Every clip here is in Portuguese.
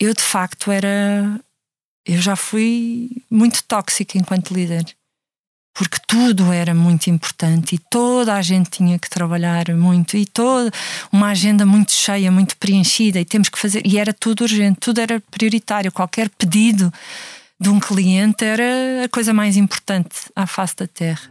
eu de facto era. Eu já fui muito tóxica enquanto líder. Porque tudo era muito importante e toda a gente tinha que trabalhar muito e toda uma agenda muito cheia, muito preenchida e temos que fazer. E era tudo urgente, tudo era prioritário. Qualquer pedido de um cliente era a coisa mais importante à face da Terra.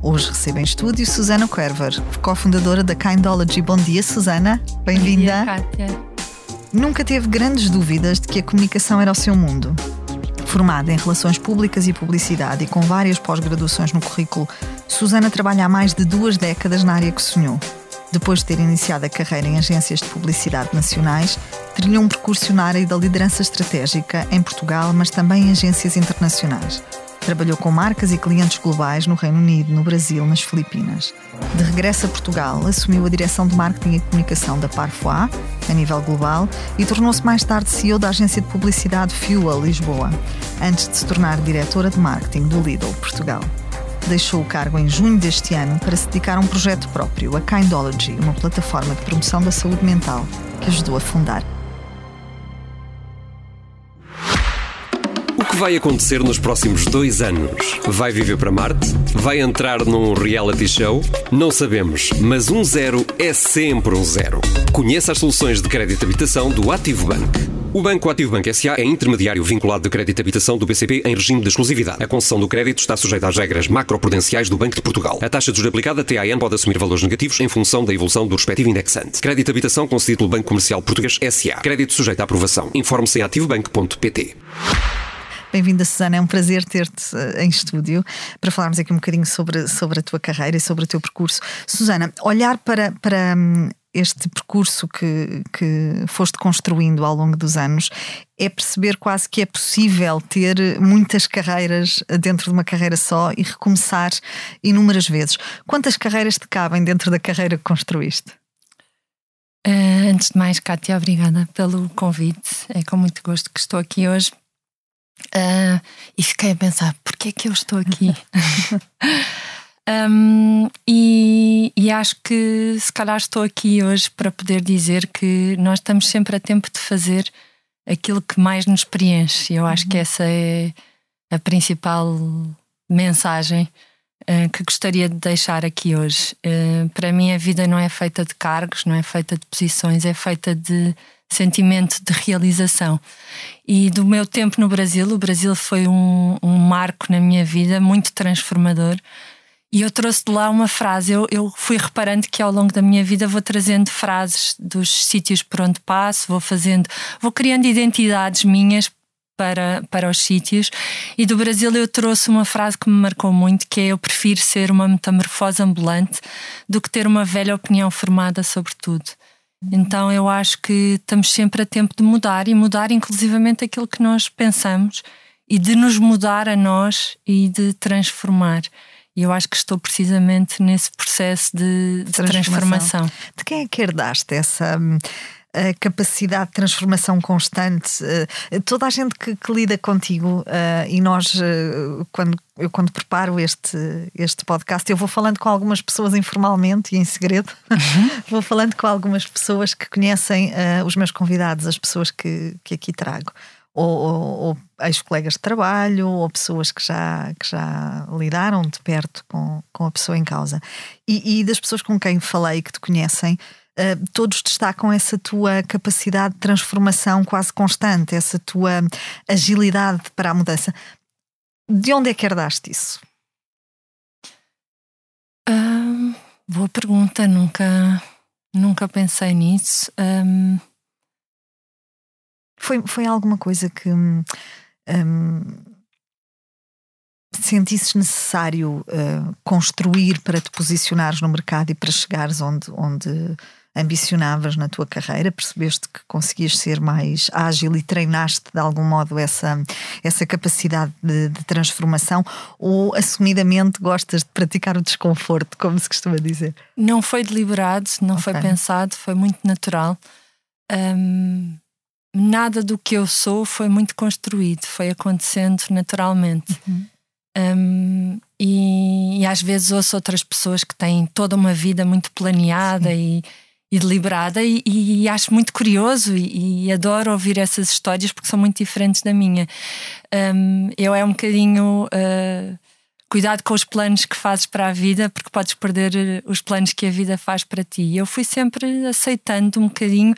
Hoje recebo em estúdio Susana Querver, cofundadora da Kindology. Bom dia, Susana. Bem-vinda. Nunca teve grandes dúvidas de que a comunicação era o seu mundo. Formada em Relações Públicas e Publicidade e com várias pós-graduações no currículo, Susana trabalha há mais de duas décadas na área que sonhou. Depois de ter iniciado a carreira em agências de publicidade nacionais, trilhou um percurso na área da liderança estratégica em Portugal, mas também em agências internacionais. Trabalhou com marcas e clientes globais no Reino Unido, no Brasil, nas Filipinas. De regresso a Portugal, assumiu a direção de marketing e comunicação da Parfois, a nível global, e tornou-se mais tarde CEO da agência de publicidade Fuel Lisboa, antes de se tornar diretora de marketing do Lidl Portugal. Deixou o cargo em junho deste ano para se dedicar a um projeto próprio, a Kindology, uma plataforma de promoção da saúde mental que ajudou a fundar. Vai acontecer nos próximos dois anos? Vai viver para Marte? Vai entrar num reality show? Não sabemos, mas um zero é sempre um zero. Conheça as soluções de crédito habitação do Ativo Bank. O Banco Ativo Bank SA é intermediário vinculado de crédito habitação do BCP em regime de exclusividade. A concessão do crédito está sujeita às regras macroprudenciais do Banco de Portugal. A taxa de juros aplicada, TAN, pode assumir valores negativos em função da evolução do respectivo indexante. Crédito habitação concedido pelo Banco Comercial Português SA. Crédito sujeito à aprovação. Informe-se em ativobank.pt. Bem-vinda, Susana. É um prazer ter-te eh, em estúdio para falarmos aqui um bocadinho sobre, sobre a tua carreira e sobre o teu percurso. Susana, olhar para, para hum, este percurso que, que foste construindo ao longo dos anos é perceber quase que é possível ter muitas carreiras dentro de uma carreira só e recomeçar inúmeras vezes. Quantas carreiras te cabem dentro da carreira que construíste? Uh, antes de mais, Kátia, obrigada pelo convite. É com muito gosto que estou aqui hoje Uh, e fiquei a pensar: porquê é que eu estou aqui? um, e, e, acho que se calhar estou aqui hoje para poder dizer que nós estamos sempre a tempo de fazer aquilo que mais nos preenche. Eu acho uhum. que essa é a principal mensagem uh, que gostaria de deixar aqui hoje. Uh, para mim, a vida não é feita de cargos, não é feita de posições, é feita de sentimento de realização. E do meu tempo no Brasil, o Brasil foi um, um marco na minha vida, muito transformador. E eu trouxe de lá uma frase. Eu, eu, fui reparando que ao longo da minha vida vou trazendo frases dos sítios por onde passo, vou fazendo, vou criando identidades minhas para, para os sítios. E do Brasil eu trouxe uma frase que me marcou muito, que é eu prefiro ser uma metamorfose ambulante do que ter uma velha opinião formada sobre tudo. Então eu acho que estamos sempre a tempo de mudar e mudar inclusivamente aquilo que nós pensamos e de nos mudar a nós e de transformar. E eu acho que estou precisamente nesse processo de, de transformação. transformação. De quem é que herdaste essa a capacidade de transformação constante. Uh, toda a gente que, que lida contigo uh, e nós, uh, quando, eu quando preparo este, este podcast, eu vou falando com algumas pessoas informalmente e em segredo, uhum. vou falando com algumas pessoas que conhecem os meus convidados, as pessoas que, que aqui trago. Ou, ou, ou ex-colegas de trabalho, ou pessoas que já, que já lidaram de perto com, com a pessoa em causa. E, e das pessoas com quem falei que te conhecem, eh, todos destacam essa tua capacidade de transformação quase constante, essa tua agilidade para a mudança. De onde é que herdaste isso? Boa pergunta, nunca, Nunca pensei nisso. Um... Foi, foi alguma coisa que um, sentisses necessário uh, construir para te posicionares no mercado e para chegares onde, onde ambicionavas na tua carreira? Percebeste que conseguias ser mais ágil e treinaste de algum modo essa, essa capacidade de, de transformação? Ou assumidamente gostas de praticar o desconforto, como se costuma dizer? Não foi deliberado, não okay. foi pensado, foi muito natural. Um, nada do que eu sou foi muito construído, foi acontecendo naturalmente. Uhum. Um, e, e, às vezes ouço outras pessoas que têm toda uma vida muito planeada e, e, deliberada, e, e, acho muito curioso e, adoro ouvir essas histórias porque são muito diferentes da minha. Um, eu é um bocadinho. Uh, cuidado com os planos que fazes para a vida, porque podes perder eh, os planos que a vida faz para ti. Eu fui sempre aceitando um bocadinho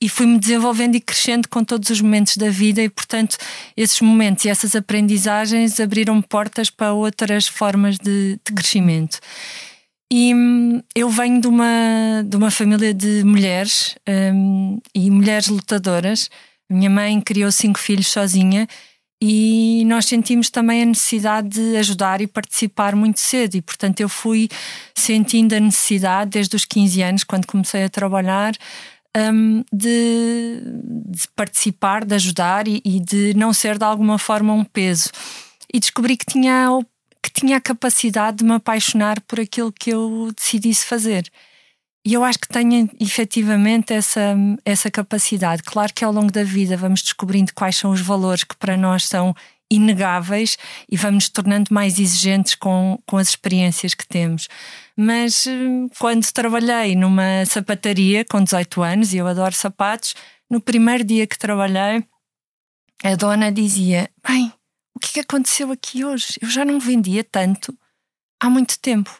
e fui-me desenvolvendo e crescendo com todos os momentos da vida, e portanto, esses momentos e essas aprendizagens abriram portas para outras formas de, de crescimento. E hum, eu venho de uma, de uma família de mulheres um, e mulheres lutadoras. Minha mãe criou cinco filhos sozinha e nós sentimos também a necessidade de ajudar e participar muito cedo e portanto eu fui sentindo a necessidade desde os 15 anos quando comecei a trabalhar um, de, de, participar, de ajudar e, e, de não ser de alguma forma um peso e descobri que tinha que tinha a capacidade de me apaixonar por aquilo que eu decidisse fazer e eu acho que tenho efetivamente essa, essa capacidade. Claro que ao longo da vida vamos descobrindo quais são os valores que para nós são inegáveis e vamos nos tornando mais exigentes com, com as experiências que temos. Mas hum, quando trabalhei numa sapataria com 18 anos, e eu adoro sapatos, no primeiro dia que trabalhei, a dona dizia: Bem, o que é que aconteceu aqui hoje? Eu já não vendia tanto há muito tempo.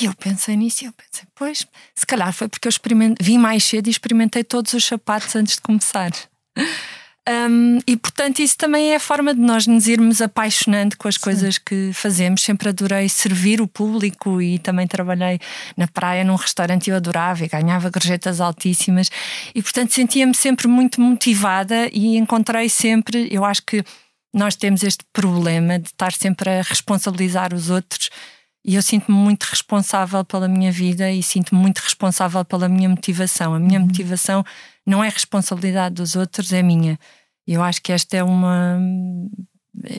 E eu pensei nisso e eu pensei, pois, se calhar foi porque eu vim mais cedo e experimentei todos os sapatos antes de começar. Um, e portanto, isso também é a forma de nós nos irmos apaixonando com as Sim. coisas que fazemos. Sempre adorei servir o público e também trabalhei na praia num restaurante eu adorava e ganhava gorjetas altíssimas. E portanto, sentia-me sempre muito motivada e encontrei sempre, eu acho que nós temos este problema de estar sempre a responsabilizar os outros e eu sinto-me muito responsável pela minha vida e sinto-me muito responsável pela minha motivação. A minha uhum. motivação não é responsabilidade dos outros, é minha. Eu acho que esta é uma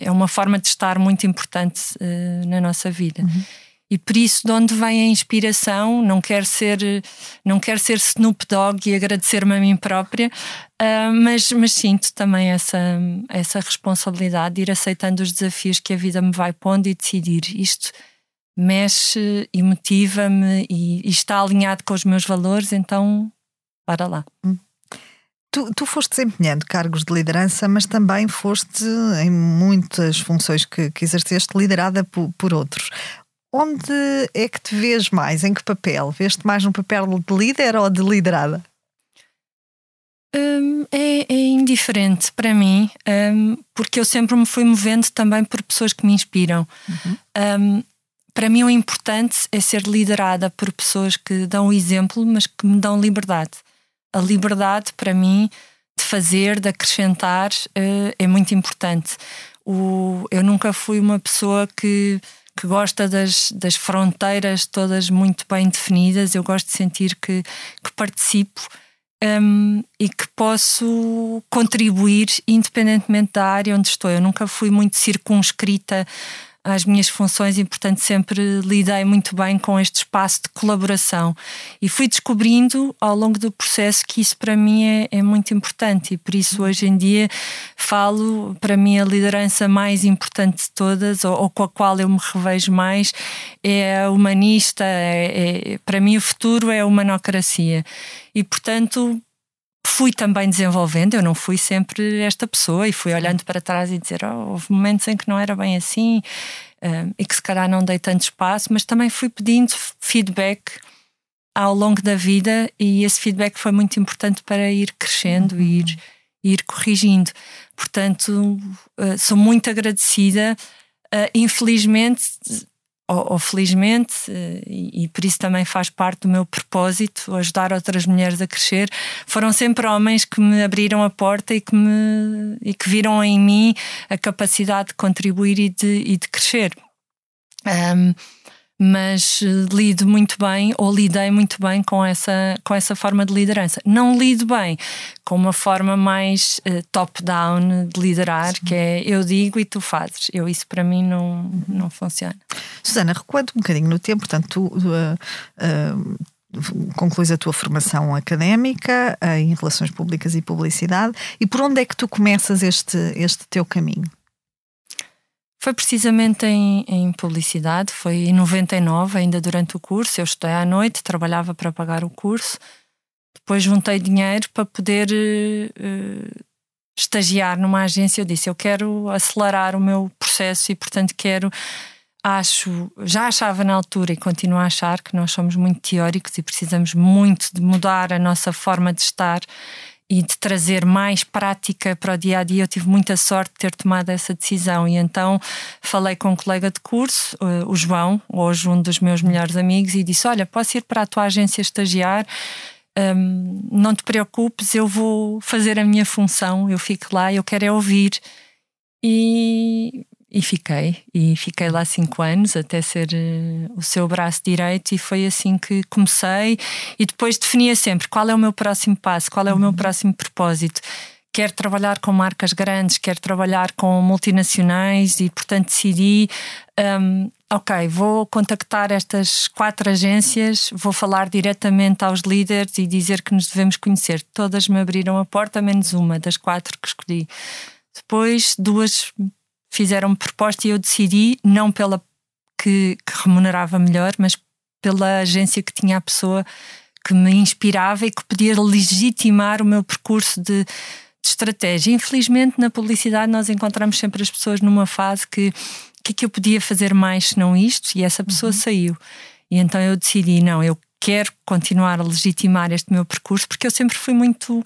é uma forma de estar muito importante uh, na nossa vida. Uhum. E por isso, de onde vem a inspiração? Não quero ser, não quero ser Snoop Dogg e agradecer-me a mim própria, uh, mas, mas sinto também essa, essa responsabilidade de ir aceitando os desafios que a vida me vai pondo e decidir isto mexe e motiva-me e, e, está alinhado com os meus valores, então para lá. Hum. Tu, tu foste desempenhando cargos de liderança, mas também foste em muitas funções que, que exerceste liderada por, por outros. Onde é que te vês mais? Em que papel? Vês-te mais no papel de líder ou de liderada? Hum, é, é, indiferente para mim, hum, porque eu sempre me fui movendo também por pessoas que me inspiram. Uhum. Um, para mim o importante é ser liderada por pessoas que dão o exemplo, mas que me dão liberdade. A liberdade, para mim, de fazer, de acrescentar, eh, é muito importante. O, eu nunca fui uma pessoa que, que gosta das, das fronteiras todas muito bem definidas. Eu gosto de sentir que, que participo um, e que posso contribuir independentemente da área onde estou. Eu nunca fui muito circunscrita às minhas funções e, portanto, sempre lidei muito bem com este espaço de colaboração. E fui descobrindo ao longo do processo que isso para mim é, é muito importante e por isso hoje em dia falo, para mim, a liderança mais importante de todas, ou, ou com a qual eu me revejo mais, é a humanista. É, é, para mim, o futuro é a humanocracia. E, portanto, fui também desenvolvendo, eu não fui sempre esta pessoa e fui olhando para trás e dizer, oh, houve momentos em que não era bem assim um, e que se calhar não dei tanto espaço, mas também fui pedindo feedback ao longo da vida e esse feedback foi muito importante para ir crescendo uhum. e ir, ir corrigindo. Portanto, uh, sou muito agradecida. Uh, infelizmente, ou, ou felizmente, eh, e, e, por isso também faz parte do meu propósito, ajudar outras mulheres a crescer, foram sempre homens que me abriram a porta e que, me, e que viram em mim a capacidade de contribuir e de, e de crescer. Um, mas eh, lido muito bem ou lidei muito bem com essa, com essa forma de liderança. Não lido bem com uma forma mais uh, top-down de liderar, Sim. que é eu digo e tu fazes. Eu, isso para mim não, não funciona. Susana, recuando um bocadinho no tempo, portanto, tu. Uh, uh concluís a tua formação académica em Relações Públicas e Publicidade e por onde é que tu começas este, este teu caminho? Foi precisamente em, em, publicidade, foi em 99, ainda durante o curso. Eu estudei à noite, trabalhava para pagar o curso. Depois juntei dinheiro para poder uh, estagiar numa agência. Eu disse: Eu quero acelerar o meu processo e, portanto, quero. Acho, já achava na altura e continuo a achar que nós somos muito teóricos e precisamos muito de mudar a nossa forma de estar e de trazer mais prática para o dia a dia. Eu tive muita sorte de ter tomado essa decisão e então falei com um colega de curso, eh, o João, hoje um dos meus melhores amigos, e disse: Olha, posso ir para a tua agência estagiar? Um, não te preocupes, eu vou fazer a minha função, eu fico lá, eu quero é ouvir. E e fiquei, e fiquei lá cinco anos até ser uh, o seu braço direito, e foi assim que comecei. E depois definia sempre qual é o meu próximo passo, qual é o meu uhum. próximo propósito. Quero trabalhar com marcas grandes, quero trabalhar com multinacionais, e portanto decidi: um, ok, vou contactar estas quatro agências, vou falar diretamente aos líderes e dizer que nos devemos conhecer. Todas me abriram a porta, menos uma das quatro que escolhi. Depois, duas fizeram-me proposta e eu decidi, não pela que, que, remunerava melhor, mas pela agência que tinha a pessoa que me inspirava e que podia legitimar o meu percurso de, de estratégia. Infelizmente, na publicidade, nós encontramos sempre as pessoas numa fase que o que é que eu podia fazer mais se não isto? E essa pessoa uhum. saiu. E então eu decidi, não, eu quero continuar a legitimar este meu percurso, porque eu sempre fui muito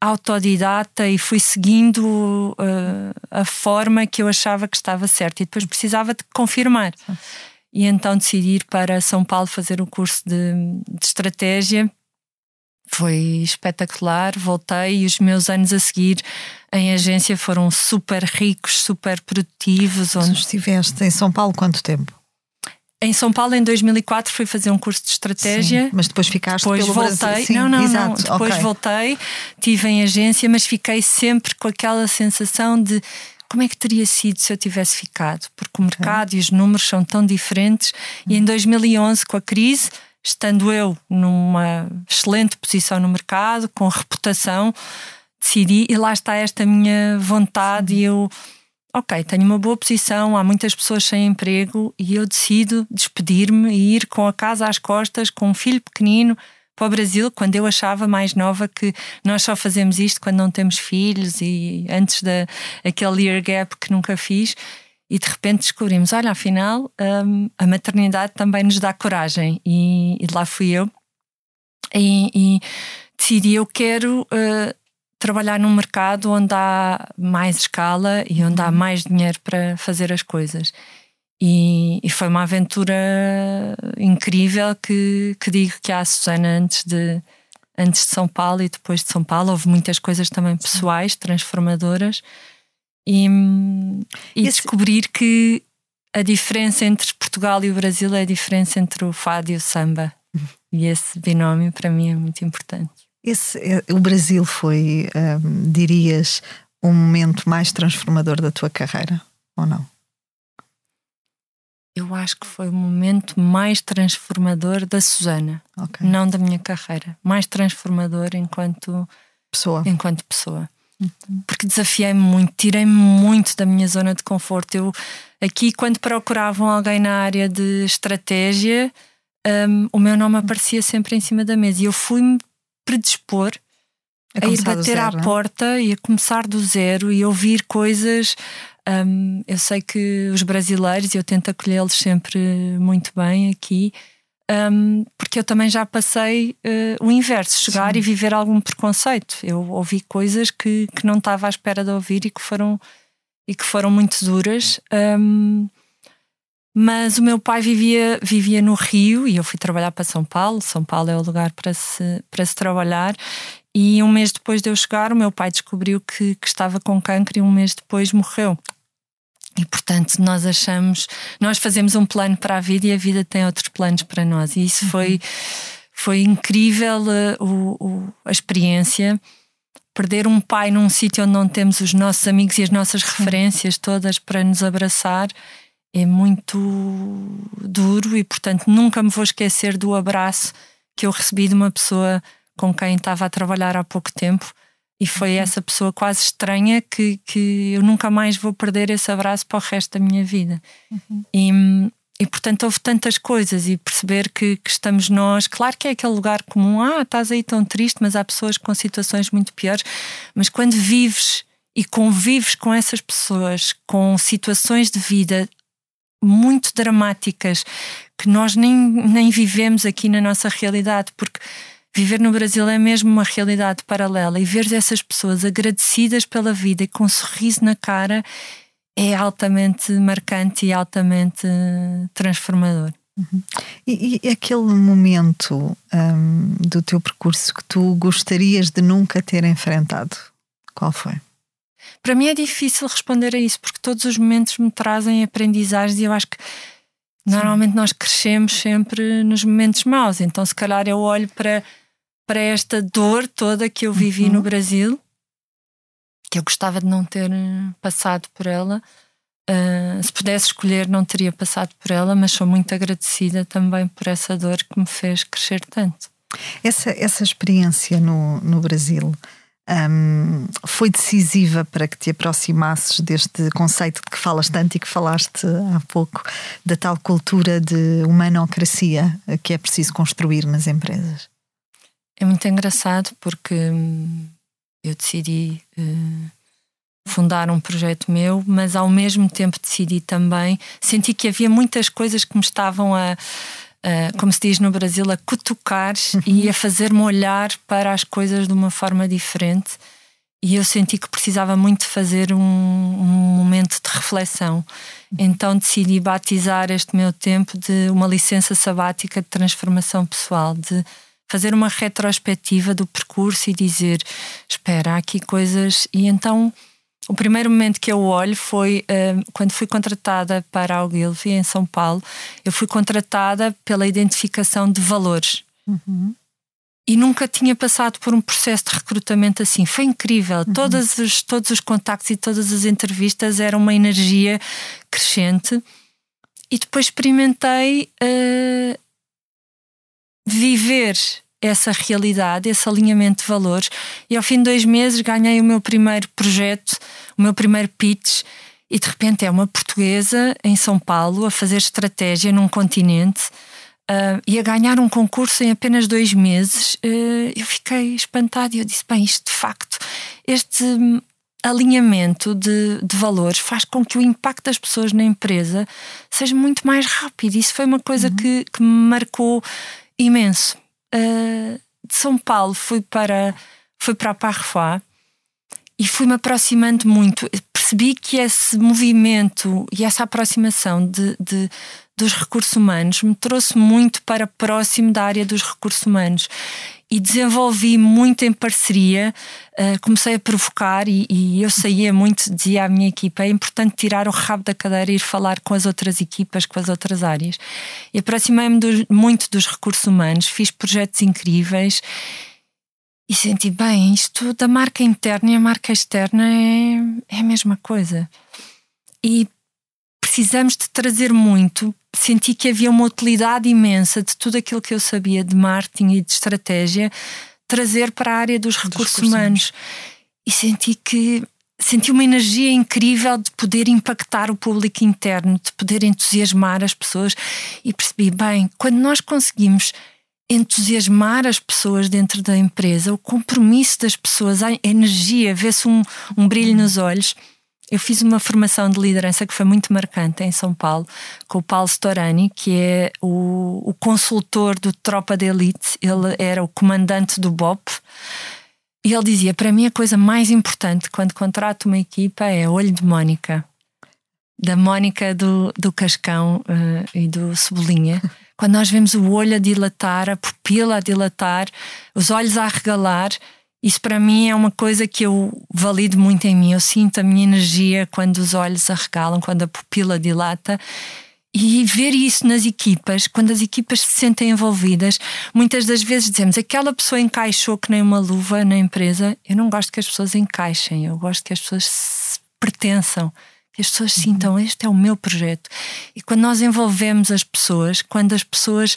autodidata e fui seguindo uh, a forma que eu achava que estava certa e depois precisava de confirmar. E então decidi ir para São Paulo fazer o curso de, de estratégia. Foi espetacular, voltei e os meus anos a seguir em agência foram super ricos, super produtivos. Onde... Tu estiveste em São Paulo quanto tempo? Em São Paulo, em 2004, fui fazer um curso de estratégia. Sim, mas depois ficaste depois pelo voltei. Brasil. Sim, não, não, exato. não. Depois okay. voltei, tive em agência, mas fiquei sempre com aquela sensação de como é que teria sido se eu tivesse ficado? Porque o mercado e os números são tão diferentes. E em 2011, com a crise, estando eu numa excelente posição no mercado, com reputação, decidi, e lá está esta minha vontade, e eu ok, tenho uma boa posição, há muitas pessoas sem emprego e eu decido despedir-me e ir com a casa às costas, com um filho pequenino para o Brasil, quando eu achava mais nova que nós só fazemos isto quando não temos filhos e antes daquele year gap que nunca fiz. E de repente descobrimos: olha, afinal, um, a maternidade também nos dá coragem. E, e lá fui eu. E, e decidi: eu quero uh, trabalhar num mercado onde há mais escala e onde há uhum. mais dinheiro para fazer as coisas. E, e foi uma aventura incrível que, que digo que há a Susana antes de, antes de São Paulo e depois de São Paulo. Houve muitas coisas também pessoais, transformadoras. E, e Esse... descobrir que a diferença entre Portugal e o Brasil é a diferença entre o fado e o samba. Uhum. E esse binómio para mim é muito importante. Esse, é, o Brasil foi, um, dirias, um momento mais transformador da tua carreira, ou não? Eu acho que foi o momento mais transformador da Susana, okay. não da minha carreira. Mais transformador enquanto pessoa. Enquanto pessoa. Uhum. Porque desafiei-me muito, tirei-me muito da minha zona de conforto. Eu, aqui, quando procuravam alguém na área de estratégia, um, o meu nome aparecia sempre em cima da mesa e eu fui-me predispor a, a ir bater zero, à é? porta e a começar do zero e ouvir coisas. Um, eu sei que os brasileiros, eu tento acolhê-los sempre muito bem aqui, um, porque eu também já passei uh, o inverso, chegar Sim. e viver algum preconceito. Eu ouvi coisas que, que não estava à espera de ouvir e que foram, e que foram muito duras. Um, Mas o meu pai vivia, vivia no Rio e eu fui trabalhar para São Paulo. São Paulo é o lugar para se, para se trabalhar. E um mês depois de eu chegar, o meu pai descobriu que, que estava com câncer e um mês depois morreu. E portanto, nós achamos, nós fazemos um plano para a vida e a vida tem outros planos para nós. E isso foi, foi incrível uh, o, o, a experiência. Perder um pai num sítio onde não temos os nossos amigos e as nossas referências todas para nos abraçar é muito duro e, portanto, nunca me vou esquecer do abraço que eu recebi de uma pessoa com quem estava a trabalhar há pouco tempo. E foi uhum. essa pessoa quase estranha que, que eu nunca mais vou perder esse abraço para o resto da minha vida. Uhum. E, e portanto houve tantas coisas e perceber que, que, estamos nós, claro que é aquele lugar comum, ah, estás aí tão triste, mas há pessoas com situações muito piores, mas quando vives e convives com essas pessoas, com situações de vida muito dramáticas que nós nem, nem vivemos aqui na nossa realidade, porque viver no Brasil é mesmo uma realidade paralela e ver essas pessoas agradecidas pela vida e com um sorriso na cara é altamente marcante e altamente transformador. Uhum. E, e, aquele momento um, do teu percurso que tu gostarias de nunca ter enfrentado, qual foi? Para mim é difícil responder a isso, porque todos os momentos me trazem aprendizagens e eu acho que normalmente nós crescemos sempre nos momentos maus. Então, se calhar, eu olho para, para esta dor toda que eu vivi uhum. no Brasil, que eu gostava de não ter passado por ela. Uh, se pudesse escolher, não teria passado por ela, mas sou muito agradecida também por essa dor que me fez crescer tanto. Essa, essa experiência no, no Brasil um, foi decisiva para que te aproximasses deste conceito de que falas tanto e que falaste há pouco, da tal cultura de humanocracia que é preciso construir nas empresas? É muito engraçado porque hum, eu decidi uh, fundar um projeto meu, mas ao mesmo tempo decidi também, senti que havia muitas coisas que me estavam a uh, como se diz no Brasil, a cutucar e a fazer-me olhar para as coisas de uma forma diferente. E eu senti que precisava muito fazer um, um momento de reflexão. Então decidi batizar este meu tempo de uma licença sabática de transformação pessoal, de fazer uma retrospectiva do percurso e dizer: espera, há aqui coisas. E então o primeiro momento que eu olho foi uh, quando fui contratada para a Ogilvy, em São Paulo. Eu fui contratada pela identificação de valores. Uhum. E nunca tinha passado por um processo de recrutamento assim. Foi incrível. Uhum. Todos, os, todos os contactos e todas as entrevistas eram uma energia crescente. E depois experimentei uh, viver essa realidade, esse alinhamento de valores. E ao fim de dois meses ganhei o meu primeiro projeto, o meu primeiro pitch. E de repente é uma portuguesa em São Paulo a fazer estratégia num continente uh, e a ganhar um concurso em apenas dois meses. Uh, eu fiquei espantada e eu disse: bem, isto de facto, este alinhamento de, de, valores faz com que o impacto das pessoas na empresa seja muito mais rápido. Isso foi uma coisa uhum. que, que me marcou imenso uh, de São Paulo fui para, fui para a Parfois e fui-me aproximando muito. Percebi que esse movimento e essa aproximação de, de dos recursos humanos me trouxe muito para próximo da área dos recursos humanos e desenvolvi muito em parceria. Uh, comecei a provocar e, e, eu saía muito, dizia à minha equipa: é importante tirar o rabo da cadeira e ir falar com as outras equipas, com as outras áreas. E aproximei-me muito dos recursos humanos, fiz projetos incríveis e senti bem, isto da marca interna e a marca externa é, é a mesma coisa. E precisamos de trazer muito. Senti que havia uma utilidade imensa de tudo aquilo que eu sabia de marketing e de estratégia, trazer para a área dos recursos, dos humanos. E senti que senti uma energia incrível de poder impactar o público interno, de poder entusiasmar as pessoas e percebi bem, quando nós conseguimos entusiasmar as pessoas dentro da empresa, o compromisso das pessoas, a energia, vê-se um, um brilho nos olhos eu fiz uma formação de liderança que foi muito marcante em São Paulo, com o Paulo Storani, que é o, o consultor do Tropa de Elite, ele era o comandante do BOP. E ele dizia: Para mim, a coisa mais importante quando contrato uma equipa é olho de Mónica. da Mónica do, do Cascão uh, e do Cebolinha. Quando nós vemos o olho a dilatar, a pupila a dilatar, os olhos a arregalar, isso para mim é uma coisa que eu valido muito em mim. Eu sinto a minha energia quando os olhos arregalam, quando a pupila dilata. E ver isso nas equipas, quando as equipas se sentem envolvidas, muitas das vezes dizemos aquela pessoa encaixou que nem uma luva na empresa. Eu não gosto que as pessoas encaixem, eu gosto que as pessoas pertençam, que as pessoas sintam este é o meu projeto. E quando nós envolvemos as pessoas, quando as pessoas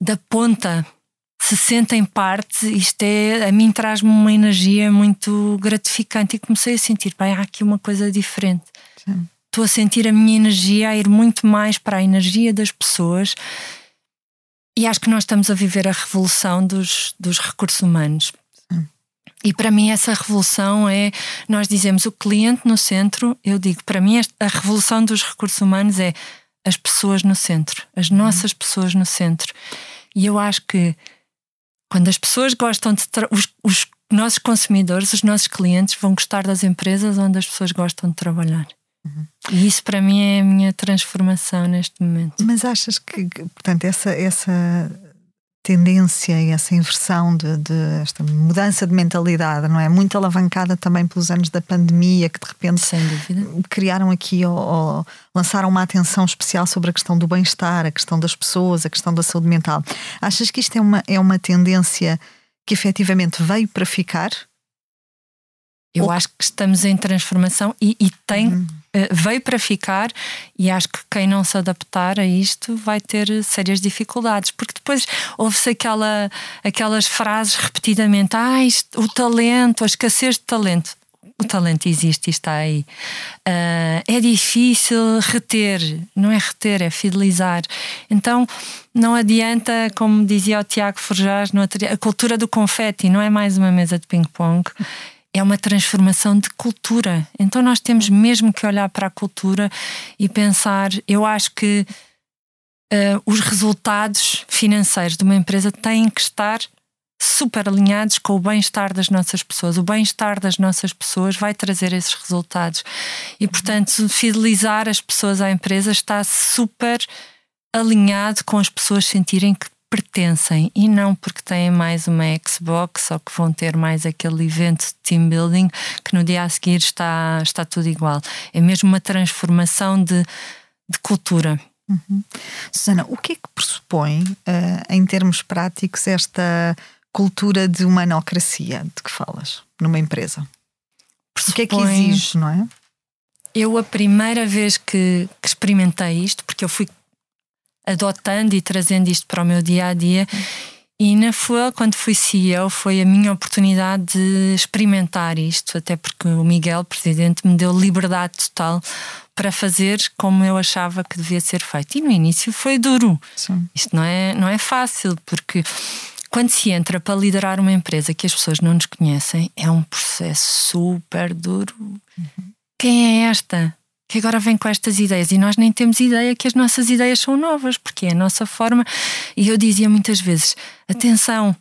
da ponta se sentem parte, isto é, a mim traz-me uma energia muito gratificante e comecei a sentir, bem, há aqui uma coisa diferente. Sim estou a sentir a minha energia a ir muito mais para a energia das pessoas. E acho que nós estamos a viver a revolução dos, dos recursos humanos. E para mim essa revolução é, nós dizemos o cliente no centro, eu digo, para mim a revolução dos recursos humanos é as pessoas no centro, as nossas pessoas no centro. E eu acho que quando as pessoas gostam de os, os nossos consumidores, os nossos clientes vão gostar das empresas onde as pessoas gostam de trabalhar. Uhum. E isso para mim é a minha transformação neste momento. Mas achas que, portanto, essa, essa tendência e essa inversão de, de, esta mudança de mentalidade, não é? Muito alavancada também pelos anos da pandemia, que de repente criaram aqui ou, ou, lançaram uma atenção especial sobre a questão do bem-estar, a questão das pessoas, a questão da saúde mental. Achas que isto é uma, é uma tendência que efetivamente veio para ficar? Eu ou... acho que estamos em transformação e, e tem. Eh, veio para ficar e acho que quem não se adaptar a isto vai ter sérias dificuldades, porque depois ouve-se aquela, aquelas frases repetidamente: ah, isto, o talento, a escassez de talento. O talento existe e está aí. Uh, é difícil reter, não é reter, é fidelizar. Então não adianta, como dizia o Tiago Forjás, a cultura do confete não é mais uma mesa de ping-pong é uma transformação de cultura. Então nós temos mesmo que olhar para a cultura e pensar. Eu acho que uh, os resultados financeiros de uma empresa têm que estar super alinhados com o bem-estar das nossas pessoas. O bem-estar das nossas pessoas vai trazer esses resultados. E, portanto, fidelizar as pessoas à empresa está super alinhado com as pessoas sentirem que pertencem e não porque têm mais uma Xbox ou que vão ter mais aquele evento de team building que no dia a seguir está, está tudo igual. É mesmo uma transformação de, de cultura. Uhum. Susana, o que é que pressupõe, uh, em termos práticos, esta cultura de humanocracia de que falas numa empresa? Pressupõe... O que é que exige, não é? Eu, a primeira vez que, que experimentei isto, porque eu fui adotando e trazendo isto para o meu dia a dia. E na FUA, quando fui CEO, foi a minha oportunidade de experimentar isto, até porque o Miguel, presidente, me deu liberdade total para fazer como eu achava que devia ser feito. E no início foi duro. Sim. Isto não é, não é fácil, porque quando se entra para liderar uma empresa que as pessoas não nos conhecem, é um processo super duro. Uhum. Quem é esta? Que agora vem com estas ideias e nós nem temos ideia que as nossas ideias são novas, porque é a nossa forma. E eu dizia muitas vezes: atenção,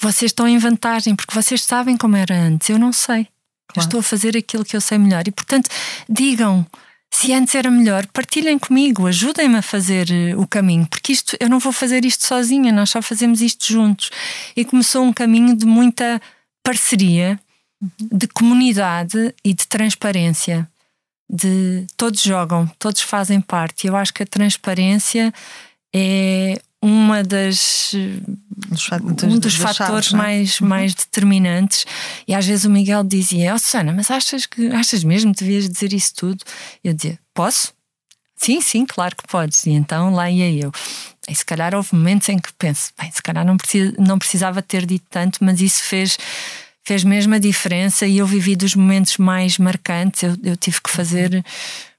vocês estão em vantagem, porque vocês sabem como era antes, eu não sei. Claro. Eu estou a fazer aquilo que eu sei melhor. E portanto, digam. Se antes era melhor, partilhem comigo, ajudem-me a fazer eh, o caminho, porque isto eu não vou fazer isto sozinha, nós só fazemos isto juntos. E começou um caminho de muita parceria, uhum. de comunidade e de transparência de todos jogam, todos fazem parte. Eu acho que a transparência é uma das um dos, fatores chaves, é? mais, uhum. mais determinantes e às vezes o Miguel dizia oh Susana, mas achas que achas mesmo que devias dizer isso tudo? Eu dizia, posso? Sim, sim, claro que podes. E então lá ia eu. E se calhar houve momentos em que penso, bem, se calhar não, precisa, não precisava ter dito tanto, mas isso fez fez mesmo a diferença e eu vivi dos momentos mais marcantes. Eu, eu tive que fazer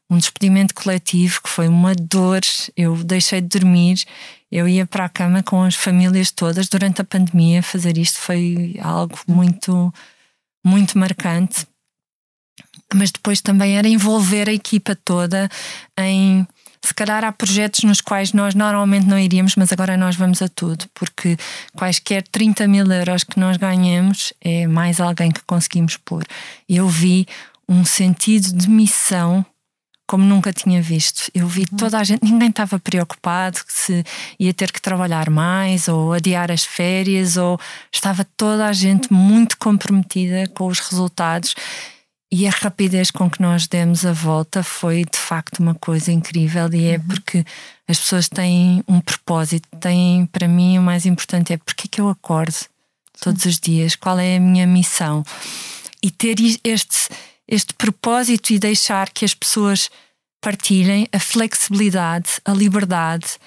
um despedimento coletivo que foi uma dor. Eu deixei de dormir, eu ia para a cama com as famílias todas durante a pandemia. Fazer isto foi algo muito, muito marcante. Mas depois também era envolver a equipa toda em se calhar há projetos nos quais nós normalmente não iríamos, mas agora nós vamos a tudo, porque quaisquer 30 mil euros que nós ganhamos é mais alguém que conseguimos pôr. Eu vi um sentido de missão como nunca tinha visto. Eu vi uhum. toda a gente, ninguém estava preocupado se ia ter que trabalhar mais ou adiar as férias, ou estava toda a gente muito comprometida com os resultados. E a rapidez com que nós demos a volta foi de facto uma coisa incrível, e é uhum. porque as pessoas têm um propósito, têm, para mim, o mais importante é porque é que eu acordo todos Sim. os dias, qual é a minha missão. E ter este este propósito e deixar que as pessoas partilhem a flexibilidade, a liberdade.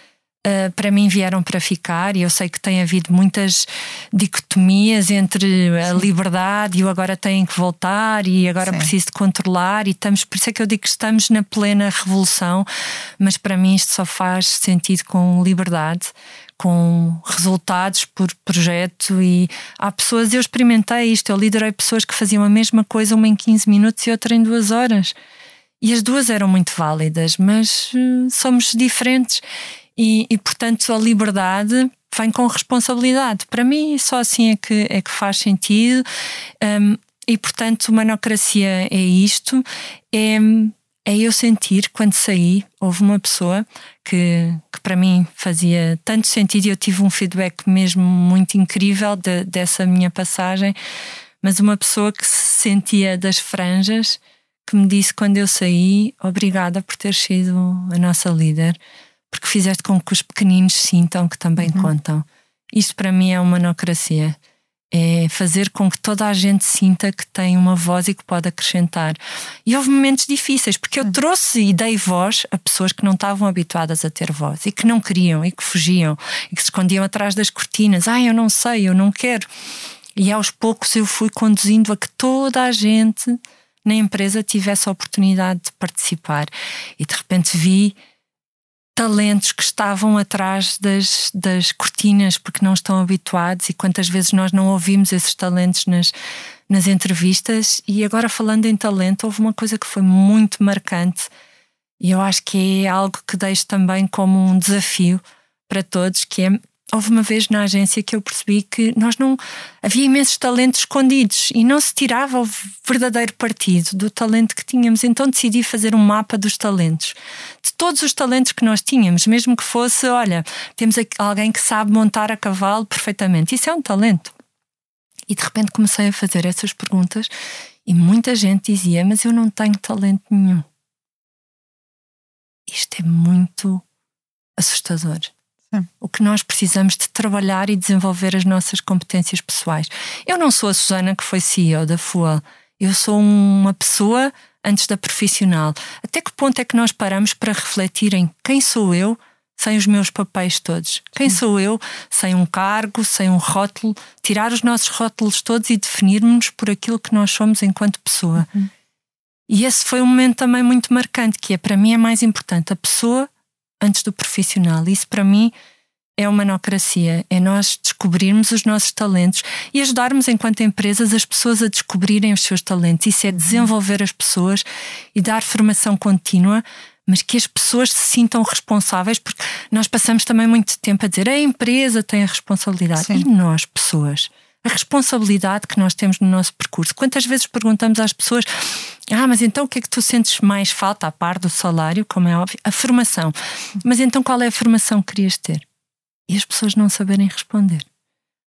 Uh, para mim vieram para ficar e eu sei que tem havido muitas dicotomias entre a liberdade e o agora tenho que voltar e agora Sim. preciso de controlar e estamos, por isso é que eu digo que estamos na plena revolução, mas para mim isto só faz sentido com liberdade, com resultados por projeto e há pessoas, eu experimentei isto, eu liderei pessoas que faziam a mesma coisa, uma em 15 minutos e outra em duas horas. E as duas eram muito válidas, mas uh, somos diferentes e, e, portanto, a liberdade vem com responsabilidade. Para mim, só assim é que, é que faz sentido. Um, e, portanto, manocracia é isto. É, é eu sentir, quando saí, houve uma pessoa que, que para mim fazia tanto sentido e eu tive um feedback mesmo muito incrível de, dessa minha passagem, mas uma pessoa que se sentia das franjas que me disse quando eu saí: Obrigada por ter sido a nossa líder, porque fizeste com que os pequeninos sintam que também uhum. contam. Isto para mim é uma monocracia é fazer com que toda a gente sinta que tem uma voz e que pode acrescentar. E houve momentos difíceis, porque eu hum. trouxe e dei voz a pessoas que não estavam habituadas a ter voz e que não queriam e que fugiam e que se escondiam atrás das cortinas. Ah, eu não sei, eu não quero. E aos poucos eu fui conduzindo a que toda a gente na empresa tivesse a oportunidade de participar. E de repente vi talentos que estavam atrás das, das cortinas porque não estão habituados e quantas vezes nós não ouvimos esses talentos nas, nas entrevistas. E agora, falando em talento, houve uma coisa que foi muito marcante e eu acho que é algo que deixo também como um desafio para todos, que é houve uma vez na agência que eu percebi que nós não havia imensos talentos escondidos e não se tirava o verdadeiro partido do talento que tínhamos. Então decidi fazer um mapa dos talentos, de todos os talentos que nós tínhamos, mesmo que fosse, olha, temos alguém que sabe montar a cavalo perfeitamente. Isso é um talento. E de repente comecei a fazer essas perguntas e muita gente dizia: Mas eu não tenho talento nenhum. Isto é muito assustador. Sim. O que nós precisamos de trabalhar e desenvolver as nossas competências pessoais. Eu não sou a Susana que foi CEO da FUA. Eu sou uma pessoa antes da profissional. Até que ponto é que nós paramos para refletir em quem sou eu sem os meus papéis todos? Quem Sim. sou eu sem um cargo, sem um rótulo? Tirar os nossos rótulos todos e definirmos por aquilo que nós somos enquanto pessoa. Uhum. E esse foi um momento também muito marcante, que é para mim é mais importante a pessoa antes do profissional. Isso para mim é uma nocracia, é nós descobrirmos os nossos talentos e ajudarmos enquanto empresas as pessoas a descobrirem os seus talentos. Isso é desenvolver as pessoas e dar formação contínua, mas que as pessoas se sintam responsáveis, porque nós passamos também muito tempo a dizer a empresa tem a responsabilidade Sim. e nós, pessoas a responsabilidade que nós temos no nosso percurso. Quantas vezes perguntamos às pessoas: Ah, mas então o que é que tu sentes mais falta, a par do salário, como é óbvio? A formação. Mas então qual é a formação que querias ter? E as pessoas não saberem responder.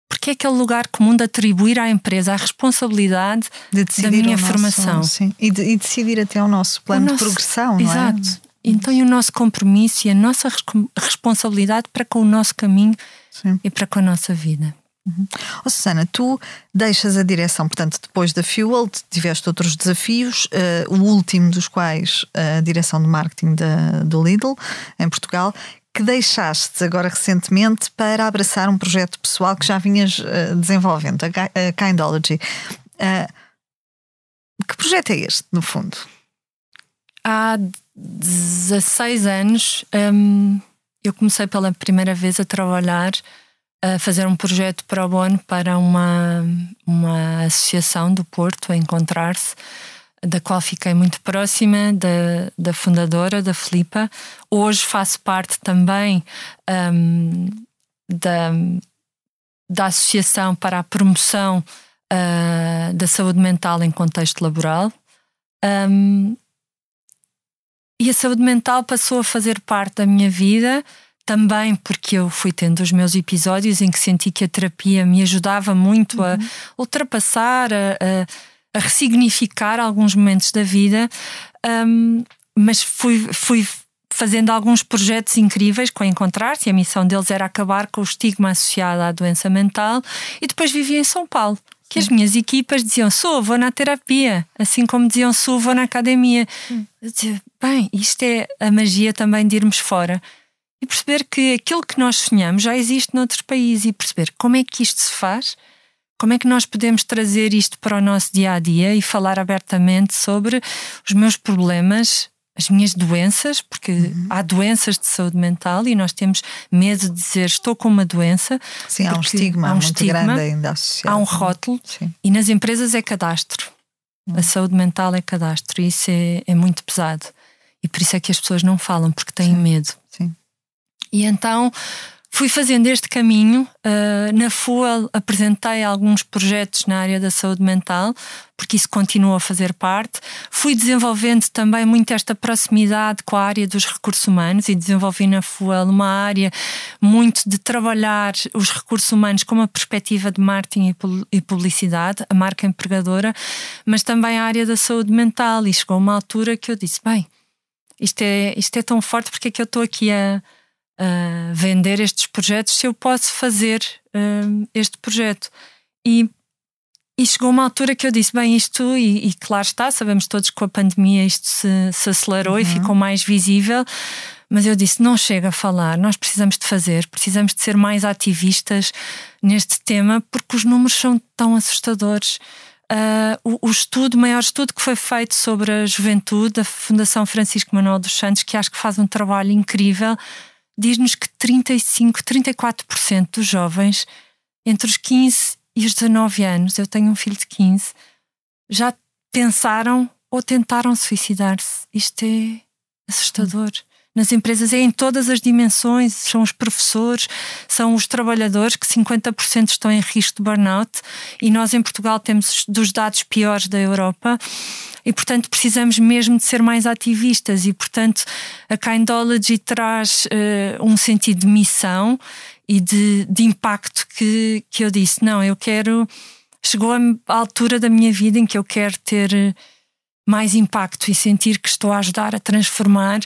Porque é aquele lugar comum de atribuir à empresa a responsabilidade de da minha formação. Sim. E, de, e, decidir até o nosso plano o nosso, de progressão, não exato. é? Exato. Então, e o nosso compromisso e a nossa responsabilidade para com o nosso caminho sim. e para com a nossa vida. Uhum. Oh, Susana, tu deixas a direção, portanto, depois da Fuel, tiveste outros desafios, uh, o último dos quais a direção de marketing da, do Lidl, em Portugal, que deixaste agora recentemente para abraçar um projeto pessoal que já vinhas uh, desenvolvendo, a, a Kindology. Uh, que projeto é este, no fundo? Há 16 anos um, eu comecei pela primeira vez a trabalhar a fazer um projeto para o bono para uma, uma associação do Porto a encontrar-se, da qual fiquei muito próxima, da, da fundadora, da Filipa. Hoje faço parte também um, da, da Associação para a Promoção uh, da Saúde Mental em Contexto Laboral. Um, e a saúde mental passou a fazer parte da minha vida também porque eu fui tendo os meus episódios em que senti que a terapia me ajudava muito uhum. a ultrapassar, a, a, a, ressignificar alguns momentos da vida, um, mas fui, fui fazendo alguns projetos incríveis com Encontrar-se. A missão deles era acabar com o estigma associado à doença mental e depois vivia em São Paulo. Que as minhas equipas diziam: sou, vou na terapia, assim como diziam: sou, vou na academia. Eu dizia: bem, isto é a magia também de irmos fora e perceber que aquilo que nós sonhamos já existe noutros países e perceber como é que isto se faz, como é que nós podemos trazer isto para o nosso dia a dia e falar abertamente sobre os meus problemas, as minhas doenças, porque uhum. há doenças de saúde mental e nós temos medo de dizer estou com uma doença. Sim, há um estigma há um muito estigma, grande ainda associado. Há um rótulo Sim. e nas empresas é cadastro. Uhum. A saúde mental é cadastro e isso é, é muito pesado. E por isso é que as pessoas não falam, porque têm Sim. medo. E então fui fazendo este caminho. Uh, na FUA apresentei alguns projetos na área da saúde mental, porque isso continua a fazer parte. Fui desenvolvendo também muito esta proximidade com a área dos recursos humanos e desenvolvi na FUA uma área muito de trabalhar os recursos humanos com uma perspectiva de marketing e publicidade, a marca empregadora, mas também a área da saúde mental. E chegou uma altura que eu disse: bem, isto é, isto é tão forte, porque é que eu estou aqui a uh, vender estes projetos se eu posso fazer uh, este projeto. E, e, chegou uma altura que eu disse: bem, isto, e, e claro está, sabemos todos que com a pandemia isto se, se acelerou uhum. e ficou mais visível. Mas eu disse: não chega a falar, nós precisamos de fazer, precisamos de ser mais ativistas neste tema, porque os números são tão assustadores. Uh, o, o, estudo, o maior estudo que foi feito sobre a juventude, da Fundação Francisco Manuel dos Santos, que acho que faz um trabalho incrível, diz-nos que 35, 34% dos jovens entre os 15 e os 19 anos, eu tenho um filho de 15, já pensaram ou tentaram suicidar-se. Isto é assustador. Nas empresas é em todas as dimensões, são os professores, são os trabalhadores, que 50% estão em risco de burnout, e nós em Portugal temos dos dados piores da Europa e portanto precisamos mesmo de ser mais ativistas e portanto a Kindology traz uh, um sentido de missão e de, de impacto que, que eu disse, não, eu quero chegou a altura da minha vida em que eu quero ter mais impacto e sentir que estou a ajudar a transformar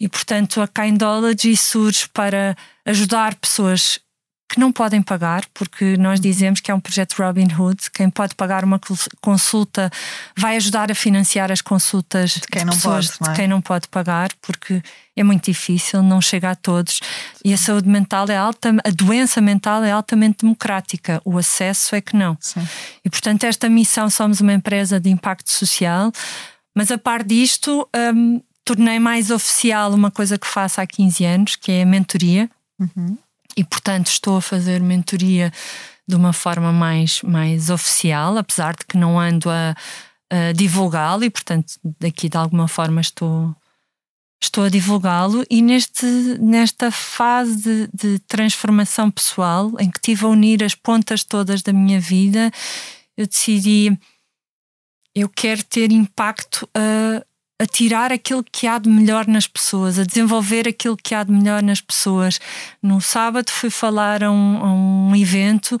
e portanto a Kindology surge para ajudar pessoas que não podem pagar, porque nós dizemos que é um projeto Robin Hood. Quem pode pagar uma consulta vai ajudar a financiar as consultas de quem, de não, pessoas, pode, não é? de quem não pode pagar, porque é muito difícil, não chega a todos. E a saúde mental é alta, a doença mental é altamente democrática, o acesso é que não. Sim. E portanto, esta missão somos uma empresa de impacto social, mas a par disto, um, tornei mais oficial uma coisa que faço há 15 anos, que é a mentoria. Uhum e portanto estou a fazer mentoria de uma forma mais, mais oficial, apesar de que não ando a, a divulgá-lo e portanto daqui de alguma forma estou estou a divulgá-lo. E neste, nesta fase de, de, transformação pessoal em que tive a unir as pontas todas da minha vida, eu decidi eu quero ter impacto a, a tirar aquilo que há de melhor nas pessoas, a desenvolver aquilo que há de melhor nas pessoas. No sábado fui falar a um, a um evento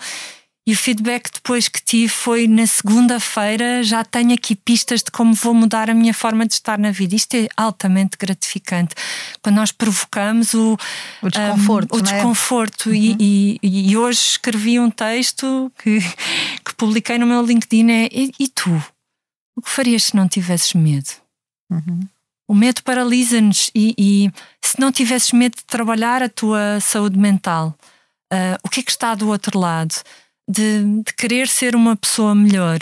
e o feedback depois que tive foi na segunda-feira já tenho aqui pistas de como vou mudar a minha forma de estar na vida. Isto é altamente gratificante. Quando nós provocamos o, o desconforto. Um, o é? desconforto. E, uhum. e, e, hoje escrevi um texto que, que publiquei no meu LinkedIn: é, e, e tu? O que farias se não tivesses medo? Uhum. O medo paralisa-nos e, e, se não tivesses medo de trabalhar a tua saúde mental, uh, o que é que está do outro lado? De, de querer ser uma pessoa melhor.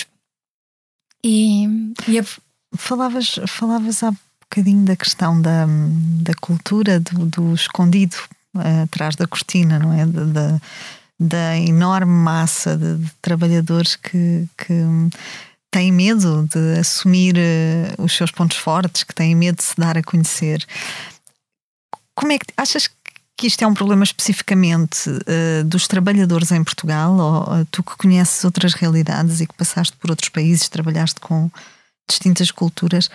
E, e a... falavas, falavas há bocadinho da questão da, da cultura do, do escondido uh, atrás da cortina, não é? Da, da enorme massa de, de trabalhadores que, que têm medo de assumir uh, os seus pontos fortes, que têm medo de se dar a conhecer. Como é que achas que isto é um problema especificamente uh, dos trabalhadores em Portugal, ou uh, tu que conheces outras realidades e que passaste por outros países, trabalhaste com distintas culturas,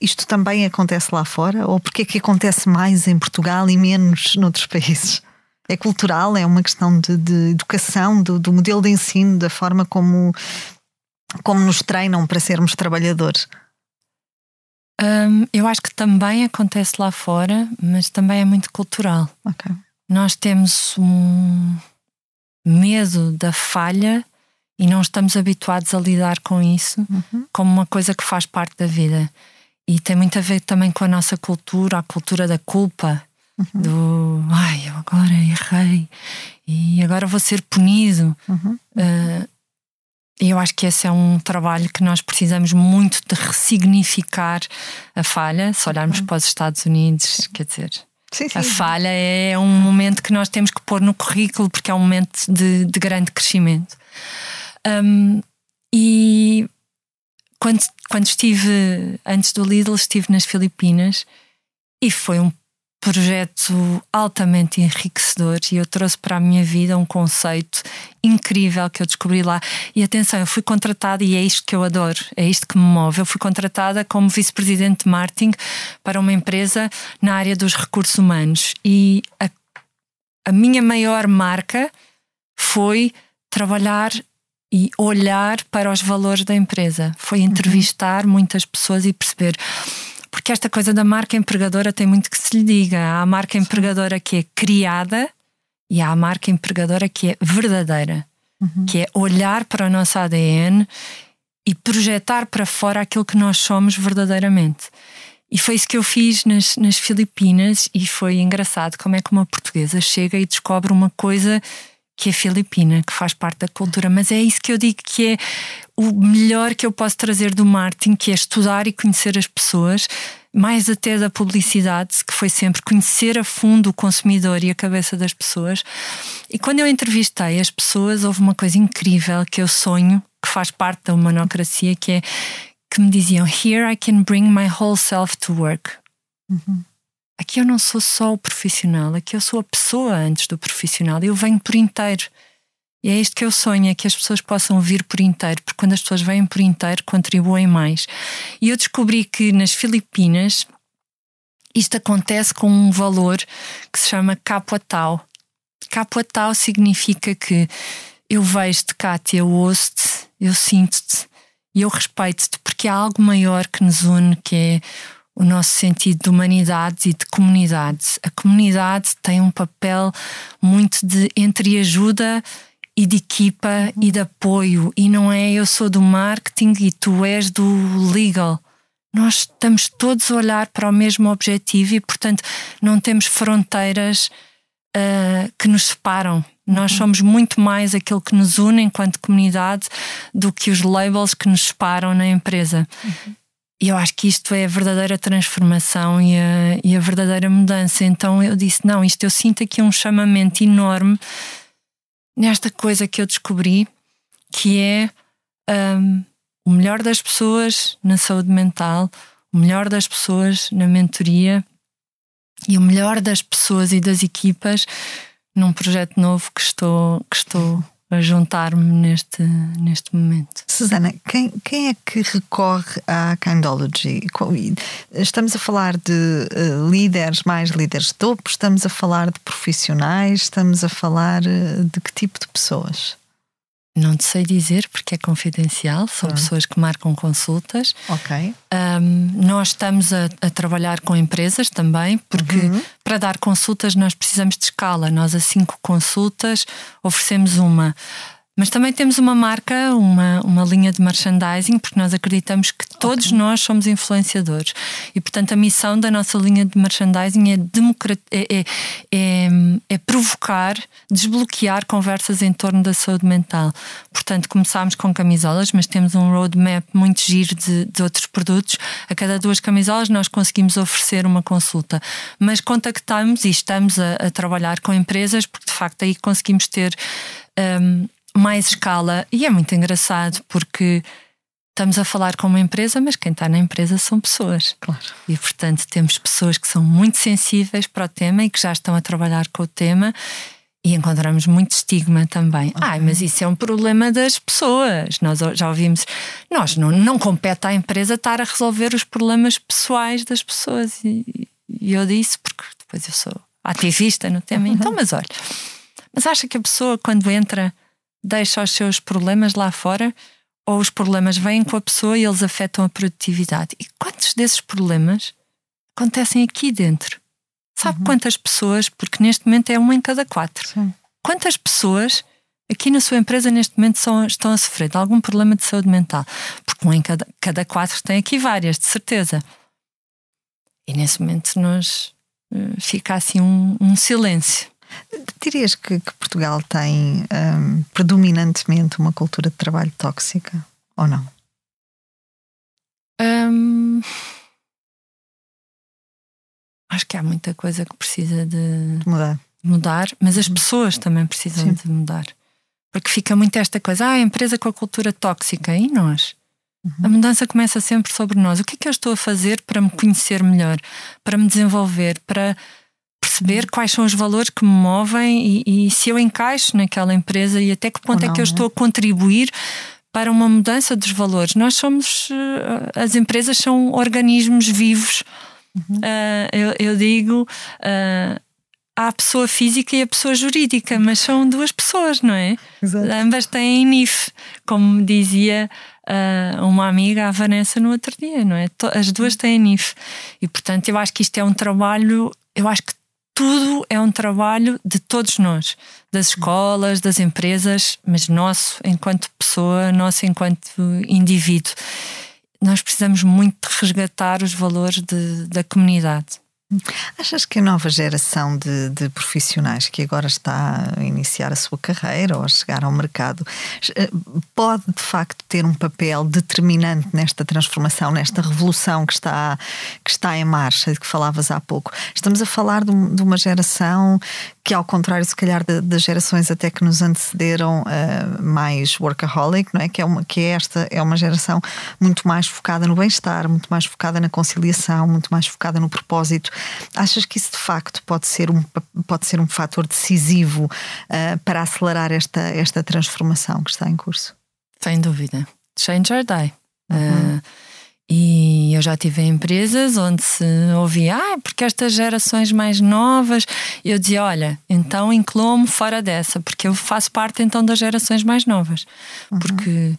isto também acontece lá fora? Ou porque é que acontece mais em Portugal e menos noutros países? É cultural? É uma questão de, de educação, do, do, modelo de ensino, da forma como, como nos treinam para sermos trabalhadores? Um, eu acho que também acontece lá fora, mas também é muito cultural. Okay. Nós temos um medo da falha e não estamos habituados a lidar com isso uhum. como uma coisa que faz parte da vida. E tem muito a ver também com a nossa cultura, a cultura da culpa, uhum. do ai, eu agora errei e agora vou ser punido. Uhum. Uh, eu acho que esse é um trabalho que nós precisamos muito de ressignificar a falha. Se olharmos uhum. para os Estados Unidos, quer dizer, Sim, sim. A falha é um momento que nós temos que pôr no currículo porque é um momento de, de grande crescimento. Um, e quando, quando estive, antes do Lidl, estive nas Filipinas e foi um projeto altamente enriquecedor e eu trouxe para a minha vida um conceito incrível que eu descobri lá. E atenção, eu fui contratada e é isto que eu adoro, é isto que me move. Eu fui contratada como vice-presidente de marketing para uma empresa na área dos recursos humanos e a, a minha maior marca foi trabalhar e olhar para os valores da empresa. Foi uhum. entrevistar uhum. muitas pessoas e perceber. Porque esta coisa da marca empregadora tem muito que se lhe diga. Há a marca empregadora que é criada e há a marca empregadora que é verdadeira, uhum. que é olhar para o nosso ADN e projetar para fora aquilo que nós somos verdadeiramente. E foi isso que eu fiz nas, nas Filipinas e foi engraçado como é que uma portuguesa chega e descobre uma coisa que é filipina, que faz parte da cultura, mas é isso que eu digo que é o melhor que eu posso trazer do marketing, que é estudar e conhecer as pessoas, mais até da publicidade, que foi sempre conhecer a fundo o consumidor e a cabeça das pessoas. E quando eu entrevistei as pessoas, houve uma coisa incrível que eu sonho, que faz parte da humanocracia, que é que me diziam: Here I can bring my whole self to work. Uhum. Aqui eu não sou só o profissional, aqui eu sou a pessoa antes do profissional. Eu venho por inteiro. E é isto que eu sonho, é que as pessoas possam vir por inteiro, porque quando as pessoas vêm por inteiro, contribuem mais. E eu descobri que nas Filipinas isto acontece com um valor que se chama capuatau. Capuatau significa que eu vejo-te, Kátia, eu ouço-te, eu sinto-te e eu respeito-te, porque há algo maior que nos une, que é o nosso sentido de humanidade e de comunidade. A comunidade tem um papel muito de entreajuda e de equipa e de apoio, e não é eu sou do marketing e tu és do legal. Nós estamos todos a olhar para o mesmo objetivo e, portanto, não temos fronteiras uh, que nos separam. Nós uhum. somos muito mais aquilo que nos une enquanto comunidade do que os labels que nos separam na empresa. Uhum. E eu acho que isto é a verdadeira transformação e a, e a verdadeira mudança. Então eu disse: não, isto eu sinto aqui um chamamento enorme nesta coisa que eu descobri, que é um, o melhor das pessoas na saúde mental, o melhor das pessoas na mentoria e o melhor das pessoas e das equipas num projeto novo que estou, que estou a juntar-me neste, neste momento. Susana, quem, quem é que recorre à Kindology? Estamos a falar de uh, líderes, mais líderes de topo, estamos a falar de profissionais, estamos a falar uh, de que tipo de pessoas? Não te sei dizer porque é confidencial, são ah. pessoas que marcam consultas. Ok. Um, nós estamos a, a, trabalhar com empresas também, porque uhum. para dar consultas nós precisamos de escala. Nós, a cinco consultas, oferecemos uma. Mas também temos uma marca, uma, uma linha de merchandising, porque nós acreditamos que todos okay. nós somos influenciadores. E, portanto, a missão da nossa linha de merchandising é, é, é, é, é provocar, desbloquear conversas em torno da saúde mental. Portanto, começámos com camisolas, mas temos um roadmap muito giro de, de outros produtos. A cada duas camisolas nós conseguimos oferecer uma consulta. Mas contactamos e estamos a, a trabalhar com empresas, porque de facto aí conseguimos ter. Um, mais escala. E é muito engraçado porque estamos a falar com uma empresa, mas quem está na empresa são pessoas. Claro. E portanto temos pessoas que são muito sensíveis para o tema e que já estão a trabalhar com o tema. E encontramos muito estigma também. Ah, mas isso é um problema das pessoas. Nós já ouvimos. Nós não, não compete à empresa estar a resolver os problemas pessoais das pessoas. E, e eu disse, porque depois eu sou ativista no tema. Então, mas olha, mas acha que a pessoa, quando entra, deixa os seus problemas lá fora? Ou os problemas vêm com a pessoa e eles afetam a produtividade? E quantos desses problemas acontecem aqui dentro? Sabe uhum. quantas pessoas, porque neste momento é uma em cada quatro, Sim. quantas pessoas aqui na sua empresa neste momento são, estão a sofrer de algum problema de saúde mental? Porque uma em cada, cada quatro tem aqui várias, de certeza. E nesse momento nós uh, fica assim um, um silêncio. Dirias que, que Portugal tem um, predominantemente uma cultura de trabalho tóxica ou não? Um, acho que há muita coisa que precisa de, de mudar. mudar, mas as uhum. pessoas também precisam Sim. de mudar. Porque fica muito esta coisa, ah, a empresa com a cultura tóxica, e nós? Uhum. A mudança começa sempre sobre nós. O que é que eu estou a fazer para me conhecer melhor, para me desenvolver, para perceber quais são os valores que me movem e, e se eu encaixo naquela empresa e até que ponto não, é que eu estou a contribuir para uma mudança dos valores. Nós somos, eh, as empresas são organismos vivos Uhum. Uh, eu, eu, digo. Uh, há a pessoa física e a pessoa jurídica, mas são duas pessoas, não é? Exato. Ambas têm NIF, como dizia uh, uma amiga, a Vanessa, no outro dia, não é? As duas têm NIF. E portanto, eu acho que isto é um trabalho, eu acho que tudo é um trabalho de todos nós, das escolas, das empresas, mas nosso enquanto pessoa, nosso enquanto indivíduo nós precisamos muito de resgatar os valores de, da comunidade. Achas que a nova geração de, de, profissionais que agora está a iniciar a sua carreira ou a chegar ao mercado eh, pode de facto ter um papel determinante nesta transformação, nesta revolução que está, que está em marcha, de que falavas há pouco? Estamos a falar de, de uma geração que, ao contrário, se calhar, das gerações até que nos antecederam uh, mais workaholic, não é? Que, é uma, que é esta é uma geração muito mais focada no bem-estar, muito mais focada na conciliação, muito mais focada no propósito. Achas que isso de facto pode ser um, pode ser um fator decisivo uh, para acelerar esta, esta transformação que está em curso? Sem dúvida. Change or die. Uhum. Uh, e eu já tive empresas onde se ouvia, ah, porque estas gerações mais novas, eu dizia, olha, então incluo-me fora dessa, porque eu faço parte então das gerações mais novas. Uhum. Porque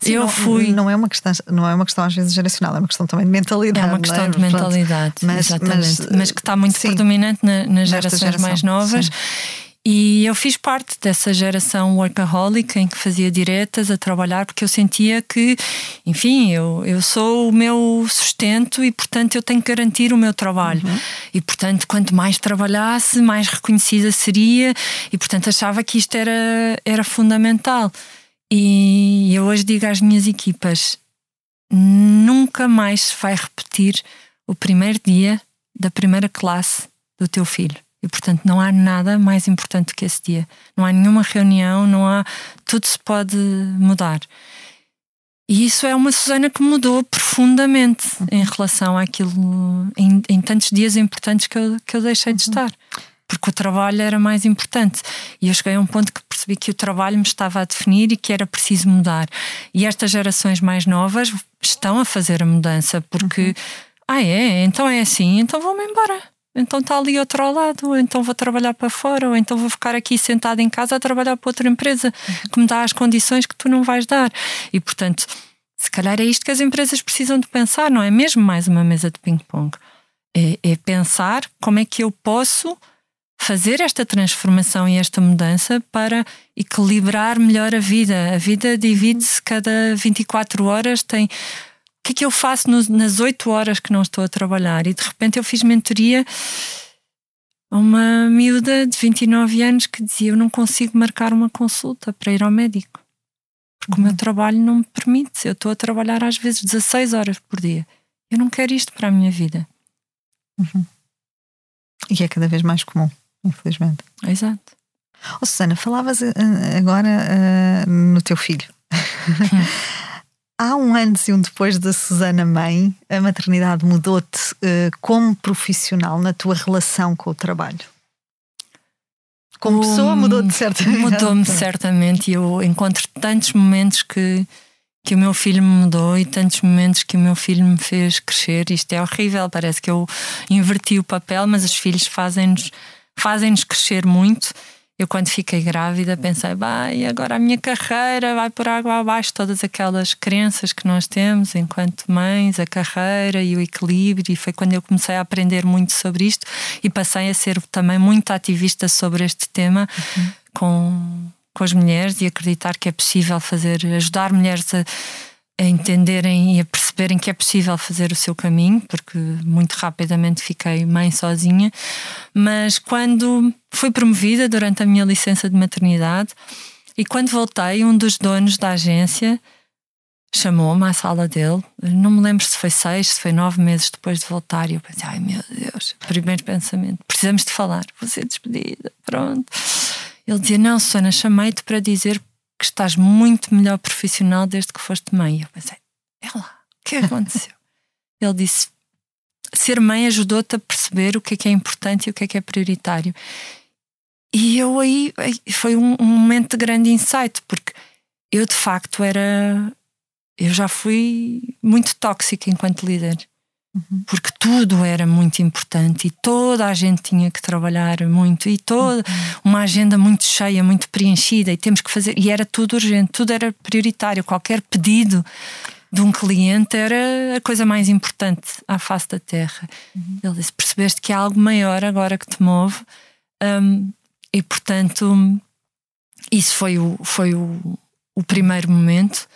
Sim, eu não, fui. Não é, uma questão, não é uma questão às vezes geracional, é uma questão também de mentalidade. É uma questão é? de mentalidade, mas, exatamente. Mas, mas, que está muito sim, predominante na, nas gerações geração, mais novas. Sim. E eu fiz parte dessa geração workaholic em que fazia diretas a trabalhar porque eu sentia que, enfim, eu, eu sou o meu sustento e, portanto, eu tenho que garantir o meu trabalho. Uhum. E, portanto, quanto mais trabalhasse, mais reconhecida seria e, portanto, achava que isto era, era fundamental. E eu hoje digo às minhas equipas: nunca mais se vai repetir o primeiro dia da primeira classe do teu filho. E portanto não há nada mais importante que esse dia. Não há nenhuma reunião, não há. Tudo se pode mudar. E isso é uma Susana que mudou profundamente em relação àquilo, em, em tantos dias importantes que eu, que eu deixei de uhum. estar porque o trabalho era mais importante. E eu cheguei a um ponto que percebi que o trabalho me estava a definir e que era preciso mudar. E estas gerações mais novas estão a fazer a mudança, porque, uhum. ah, é? Então é assim, então vou-me embora. Então está ali outro ao lado, ou então vou trabalhar para fora, ou então vou ficar aqui sentado em casa a trabalhar para outra empresa uhum. que me dá as condições que tu não vais dar. E portanto, se calhar é isto que as empresas precisam de pensar, não é mesmo mais uma mesa de ping-pong. É, é pensar como é que eu posso fazer esta transformação e esta mudança para equilibrar melhor a vida. A vida divide-se cada 24 horas, tem que é que eu faço nas 8 horas que não estou a trabalhar? E de repente eu fiz mentoria a uma miúda de 29 anos que dizia: Eu não consigo marcar uma consulta para ir ao médico, porque uhum. o meu uhum. trabalho não me permite. Eu estou a trabalhar às vezes 16 horas por dia. Eu não quero isto para a minha vida. Uhum. E é cada vez mais comum infelizmente. Exato. Oh, Susana, falavas uh, agora uh, no teu filho. Há um antes e um depois da Susana mãe, a maternidade mudou-te uh, como profissional na tua relação com o trabalho? Como pessoa mudou-te certamente. Mudou-me certamente e eu encontro tantos momentos que, que o meu filho me mudou e tantos momentos que o meu filho me fez crescer. Isto é horrível, parece que eu inverti o papel, mas os filhos fazem-nos fazem-nos crescer muito. Eu, quando fiquei grávida, pensei, vai, agora a minha carreira vai por água abaixo. Todas aquelas crenças que nós temos enquanto mães, a carreira e o equilíbrio. E foi quando eu comecei a aprender muito sobre isto e passei a ser também muito ativista sobre este tema uhum. com, com as mulheres e acreditar que é possível fazer, ajudar mulheres a a entenderem e a perceberem que é possível fazer o seu caminho, porque muito rapidamente fiquei mãe sozinha. Mas quando fui promovida durante a minha licença de maternidade e quando voltei, um dos donos da agência chamou-me à sala dele. Não me lembro se foi seis, se foi nove meses depois de voltar. E eu pensei, ai meu Deus, primeiro pensamento, precisamos de falar, vou ser despedida, pronto. Ele dizia: Não, Susana, chamei-te para dizer que estás muito melhor profissional desde que foste mãe. Eu pensei, é lá, que aconteceu? Ele disse: ser mãe ajudou-te a perceber o que é que é importante e o que é que é prioritário. E eu aí foi um, um momento de grande insight, porque eu de facto era. Eu já fui muito tóxica enquanto líder. Uhum. Porque tudo era muito importante e toda a gente tinha que trabalhar muito e toda uhum. uma agenda muito cheia, muito preenchida e temos que fazer e era tudo urgente, tudo era prioritário, qualquer pedido de um cliente era a coisa mais importante à face da terra. Uhum. Ele disse: percebeste que há algo maior agora que te move um, e portanto isso foi o, foi o, o primeiro momento.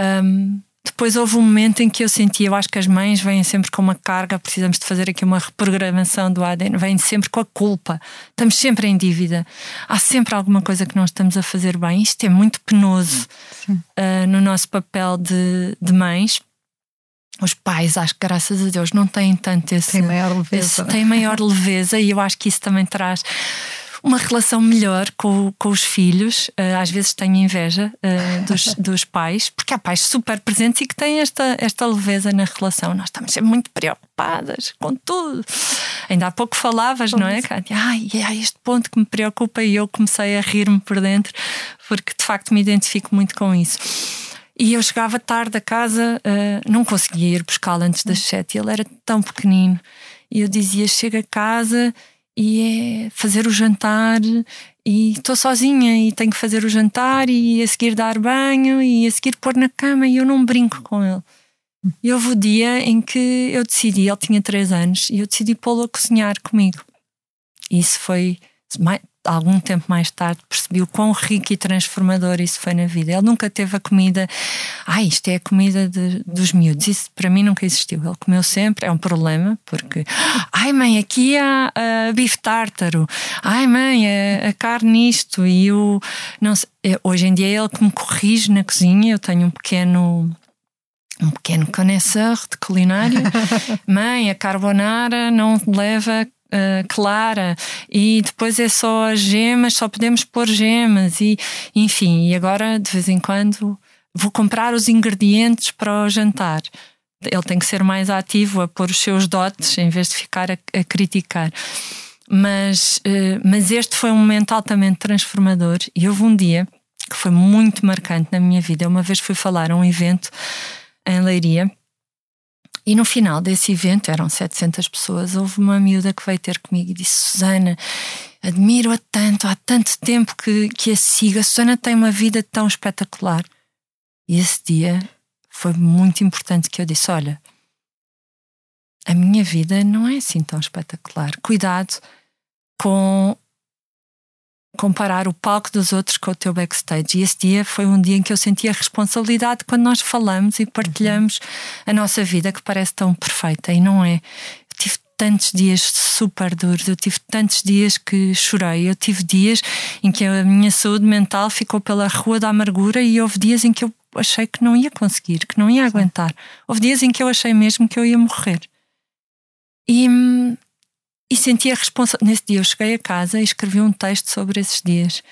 Um, depois houve um momento em que eu senti, eu acho que as mães vêm sempre com uma carga, precisamos de fazer aqui uma reprogramação do ADN, vêm sempre com a culpa, estamos sempre em dívida, há sempre alguma coisa que não estamos a fazer bem. Isto é muito penoso uh, no nosso papel de, de mães. Os pais, acho que graças a Deus, não têm tanto esse. Tem maior leveza. Esse, têm maior leveza e eu acho que isso também traz uma relação melhor com, com os filhos. Uh, às vezes tenho inveja uh, dos, dos pais, porque há pais super presentes e que têm esta, esta leveza na relação. Nós estamos sempre muito preocupadas com tudo. Ainda há pouco falavas, não é, Cátia? Ai, é este ponto que me preocupa e eu comecei a rir-me por dentro, porque de facto me identifico muito com isso. E eu chegava tarde a casa, uh, não conseguia ir buscá-lo antes das sete, ele era tão pequenino. E eu dizia: chega a casa e é fazer o jantar e estou sozinha e tenho que fazer o jantar e a seguir dar banho e a seguir pôr na cama e eu não brinco com ele. E houve o dia em que eu decidi, ele tinha três anos, e eu decidi pô-lo a cozinhar comigo. Isso foi algum tempo mais tarde percebi o quão rico e transformador isso foi na vida. Ele nunca teve a comida, ah, isto é a comida de, dos miúdos. Isso para mim nunca existiu. Ele comeu sempre, é um problema, porque, ai mãe, aqui há uh, bife tártaro, ai mãe, a, a carne isto. E eu, não sei, é, hoje em dia é ele que me corrige na cozinha. Eu tenho um pequeno um pequeno conhecedor de culinária. Mãe, a carbonara não leva uh, clara e depois é só as gemas, só podemos pôr gemas e enfim, e agora de vez em quando vou comprar os ingredientes para o jantar. Ele tem que ser mais ativo a pôr os seus dotes em vez de ficar a, a criticar. Mas, uh, mas este foi um momento altamente transformador e houve um dia que foi muito marcante na minha vida. Uma vez fui falar a um evento em Leiria e no final desse evento, eram 700 pessoas, houve uma miúda que veio ter comigo e disse: Susana, admiro-a tanto, há tanto tempo que, que a sigo. A Susana tem uma vida tão espetacular. E esse dia foi muito importante que eu disse: Olha, a minha vida não é assim tão espetacular. Cuidado com comparar o palco dos outros com o teu backstage. E esse dia foi um dia em que eu senti a responsabilidade quando nós falamos e partilhamos a nossa vida que parece tão perfeita e não é. Eu tive tantos dias super duros, eu tive tantos dias que chorei, eu tive dias em que a minha saúde mental ficou pela rua da amargura e houve dias em que eu achei que não ia conseguir, que não ia aguentar. Houve dias em que eu achei mesmo que eu ia morrer. E, hum, e senti a responsabilidade. Nesse dia eu cheguei a casa e escrevi um texto sobre esses dias.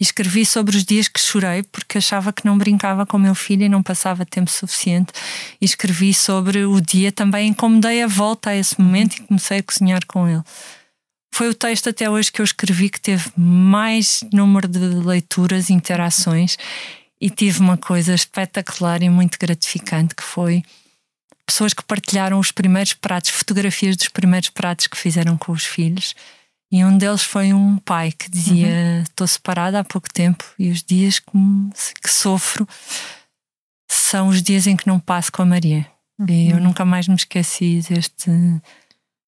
E escrevi sobre os dias que chorei porque achava que não brincava com meu filho e não passava tempo suficiente. E escrevi sobre o dia também em como dei a volta a esse momento e comecei a cozinhar com ele. foi o texto até hoje que eu escrevi que teve mais número de leituras, interações e tive uma coisa espetacular e muito gratificante que foi pessoas que partilharam os primeiros pratos, fotografias dos primeiros pratos que fizeram com os filhos. E um deles foi um pai que dizia: uhum. Estou separada há pouco tempo e os dias que, que, sofro são os dias em que não passo com a Maria. Uhum. E eu nunca mais me esqueci deste,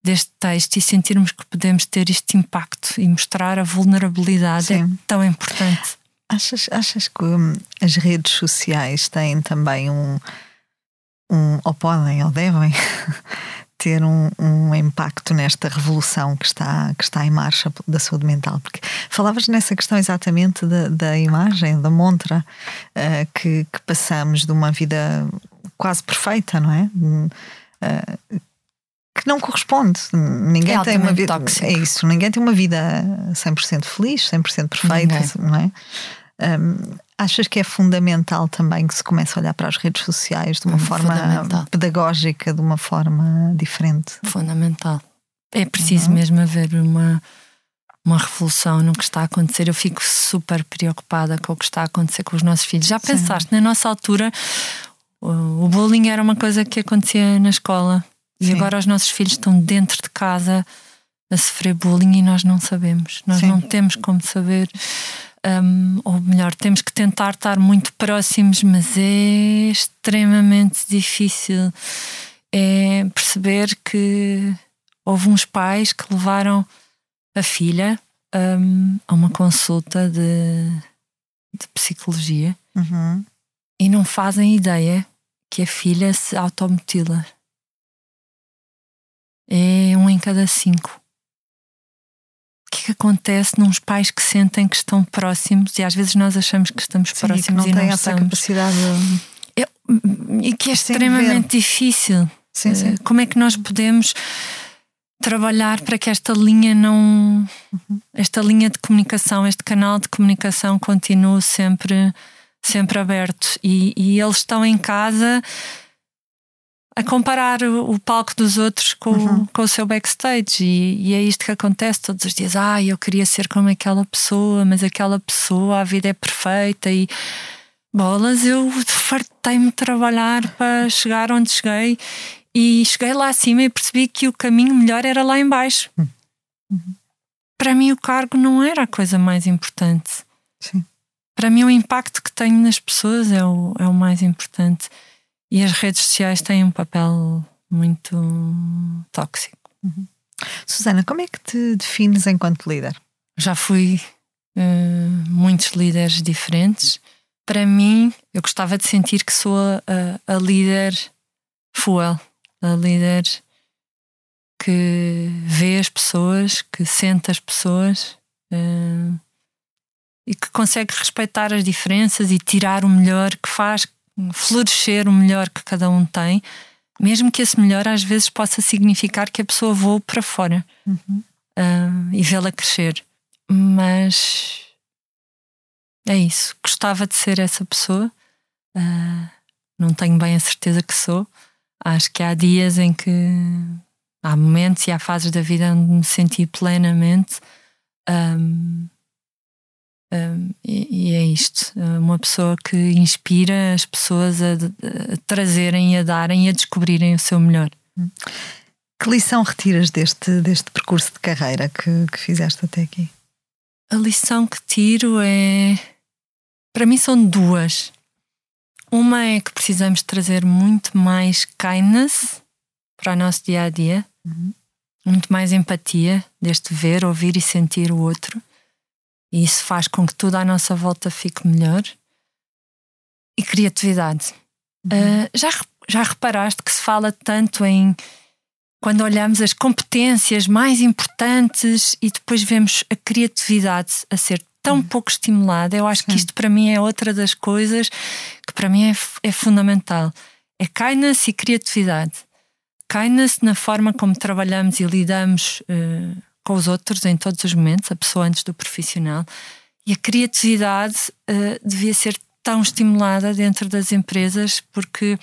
deste texto e sentirmos que podemos ter este impacto e mostrar a vulnerabilidade é Sim. é tão importante. Achas, achas que hum, as redes sociais têm também um, um ou podem ou devem ter um, um, impacto nesta revolução que está, que está em marcha da saúde mental? Porque falavas nessa questão exatamente da, da imagem, da montra uh, que, que, passamos de uma vida quase perfeita, não é? Uh, que não corresponde. Ninguém é tem uma vida. Tóxico. É isso, ninguém tem uma vida 100% feliz, 100% perfeita, ninguém. não é? Um, achas que é fundamental também que se comece a olhar para as redes sociais de uma hum, forma pedagógica, de uma forma diferente? Fundamental. É preciso uhum. mesmo haver uma, uma revolução no que está a acontecer. Eu fico super preocupada com o que está a acontecer com os nossos filhos. Já pensaste, Sim. na nossa altura, o bullying era uma coisa que acontecia na escola. E Sim. agora os nossos filhos estão dentro de casa a sofrer bullying e nós não sabemos. Nós Sim. não temos como saber. Um, ou melhor, temos que tentar estar muito próximos, mas é extremamente difícil. É perceber que houve uns pais que levaram a filha um, a uma consulta de, de psicologia uhum. e não fazem ideia que a filha se automutila. É um em cada cinco. O que acontece nos pais que sentem que estão próximos e às vezes nós achamos que estamos Sim, próximos e, que não, e não essa estamos. capacidade de... é, e que é extremamente difícil. Sim, sim. Eh, como é que nós podemos trabalhar para que esta linha não esta linha de comunicação, este canal de comunicação continue sempre sempre aberto e, e eles estão em casa a comparar o, o, palco dos outros com, uhum. com o seu backstage. E, e, é isto que acontece todos os dias. Ah, eu queria ser como aquela pessoa, mas aquela pessoa, a vida é perfeita e bolas, eu fartei-me trabalhar para chegar onde cheguei e cheguei lá acima e percebi que o caminho melhor era lá embaixo. Uhum. Para mim o cargo não era a coisa mais importante. Sim. Para mim o impacto que tenho nas pessoas é o, é o mais importante. E as redes sociais têm um papel muito tóxico. Uhum. Susana, como é que te defines enquanto líder? Já fui uh, muitos líderes diferentes. Para mim, eu gostava de sentir que sou a, a, líder fuel, a líder que vê as pessoas, que sente as pessoas uh, e que consegue respeitar as diferenças e tirar o melhor que faz florescer o melhor que cada um tem, mesmo que esse melhor às vezes possa significar que a pessoa voe para fora uhum. uh, e vê-la crescer. Mas é isso. Gostava de ser essa pessoa. Uh, não tenho bem a certeza que sou. Acho que há dias em que há momentos e há fases da vida onde me senti plenamente. Um, um, e, e, é isto, uma pessoa que inspira as pessoas a, a trazerem, a darem e a descobrirem o seu melhor. Que lição retiras deste, deste percurso de carreira que, que fizeste até aqui? A lição que tiro é. Para mim, são duas. Uma é que precisamos trazer muito mais kindness para o nosso dia a dia, uhum. muito mais empatia, deste ver, ouvir e sentir o outro. E isso faz com que tudo à nossa volta fique melhor. E criatividade. Uhum. Uh, já, já reparaste que se fala tanto em quando olhamos as competências mais importantes e depois vemos a criatividade a ser tão uhum. pouco estimulada. Eu acho Sim. que isto para mim é outra das coisas que para mim é, é fundamental. É kindness e criatividade. Kindness na forma como trabalhamos e lidamos uh, com os outros em todos os momentos, a pessoa antes do profissional. E a criatividade uh, devia ser tão estimulada dentro das empresas, porque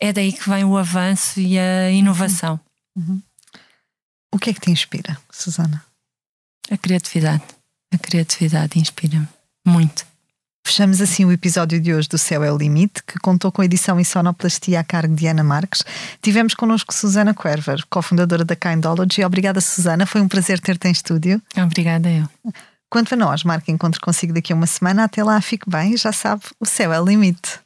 é daí que vem o avanço e a inovação. Uhum. O que é que te inspira, Susana? A criatividade. A criatividade inspira-me muito. Fechamos assim o episódio de hoje do Céu é o Limite, que contou com a edição em sonoplastia a cargo de Ana Marques. Tivemos connosco Susana Querver, cofundadora da Kindology. Obrigada, Susana. Foi um prazer ter-te em estúdio. Obrigada, eu. Quanto a nós, marque encontro consigo daqui a uma semana. Até lá, fique bem. Já sabe, o céu é o limite.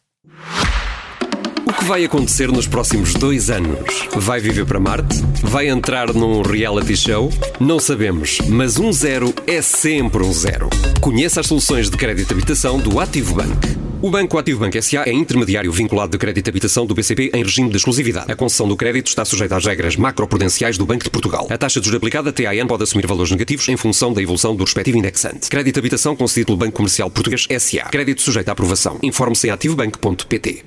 O que vai acontecer nos próximos dois anos? Vai viver para Marte? Vai entrar num reality show? Não sabemos, mas um zero é sempre um zero. Conheça as soluções de crédito habitação do Ativo Bank. O Banco Ativo Bank SA é intermediário vinculado de crédito habitação do BCP em regime de exclusividade. A concessão do crédito está sujeita às regras macroprudenciais do Banco de Portugal. A taxa de juros aplicada TAN pode assumir valores negativos em função da evolução do respectivo indexante. Crédito habitação concedido pelo Banco Comercial Português SA. Crédito sujeito à aprovação. Informe-se em ativobank.pt.